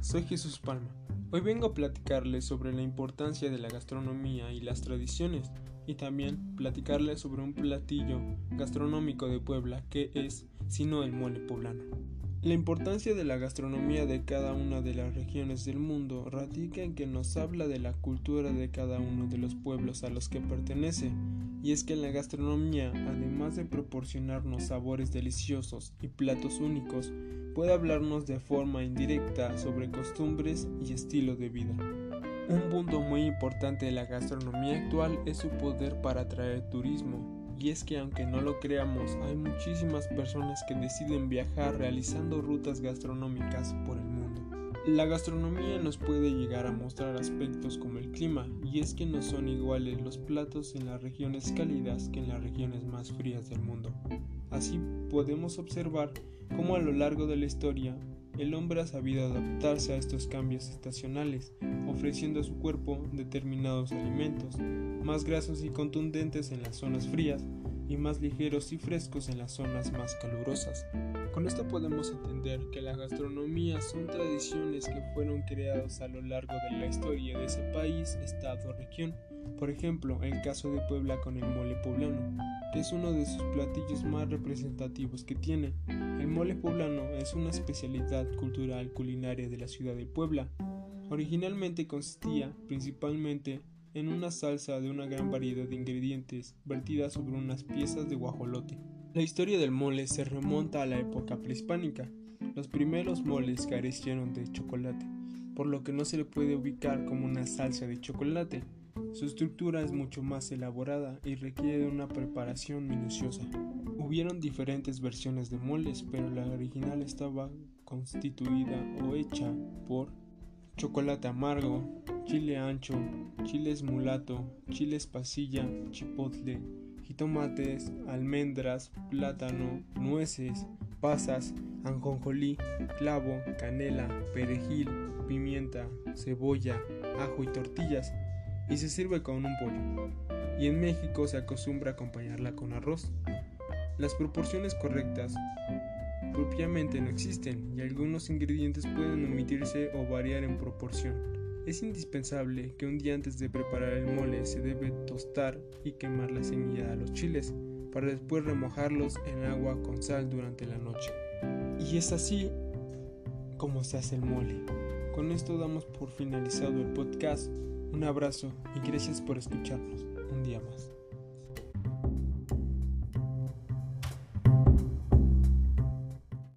Soy Jesús Palma. Hoy vengo a platicarles sobre la importancia de la gastronomía y las tradiciones y también platicarles sobre un platillo gastronómico de Puebla que es sino el mole poblano. La importancia de la gastronomía de cada una de las regiones del mundo radica en que nos habla de la cultura de cada uno de los pueblos a los que pertenece, y es que la gastronomía, además de proporcionarnos sabores deliciosos y platos únicos, puede hablarnos de forma indirecta sobre costumbres y estilo de vida. Un punto muy importante de la gastronomía actual es su poder para atraer turismo, y es que aunque no lo creamos, hay muchísimas personas que deciden viajar realizando rutas gastronómicas por el mundo. La gastronomía nos puede llegar a mostrar aspectos como el clima, y es que no son iguales los platos en las regiones cálidas que en las regiones más frías del mundo. Así podemos observar cómo a lo largo de la historia el hombre ha sabido adaptarse a estos cambios estacionales, ofreciendo a su cuerpo determinados alimentos, más grasos y contundentes en las zonas frías y más ligeros y frescos en las zonas más calurosas. Con esto podemos entender que la gastronomía son tradiciones que fueron creadas a lo largo de la historia de ese país, estado o región. Por ejemplo, el caso de Puebla con el mole poblano, es uno de sus platillos más representativos que tiene. El mole poblano es una especialidad cultural culinaria de la ciudad de Puebla. Originalmente consistía principalmente en una salsa de una gran variedad de ingredientes vertida sobre unas piezas de guajolote. La historia del mole se remonta a la época prehispánica. Los primeros moles carecieron de chocolate, por lo que no se le puede ubicar como una salsa de chocolate. Su estructura es mucho más elaborada y requiere de una preparación minuciosa. Hubieron diferentes versiones de moles, pero la original estaba constituida o hecha por chocolate amargo, chile ancho, chiles mulato, chiles pasilla, chipotle, jitomates, almendras, plátano, nueces, pasas, anjonjolí, clavo, canela, perejil, pimienta, cebolla, ajo y tortillas, y se sirve con un pollo. Y en México se acostumbra acompañarla con arroz. Las proporciones correctas propiamente no existen y algunos ingredientes pueden omitirse o variar en proporción. Es indispensable que un día antes de preparar el mole se debe tostar y quemar la semilla de los chiles para después remojarlos en agua con sal durante la noche. Y es así como se hace el mole. Con esto damos por finalizado el podcast. Un abrazo y gracias por escucharnos un día más.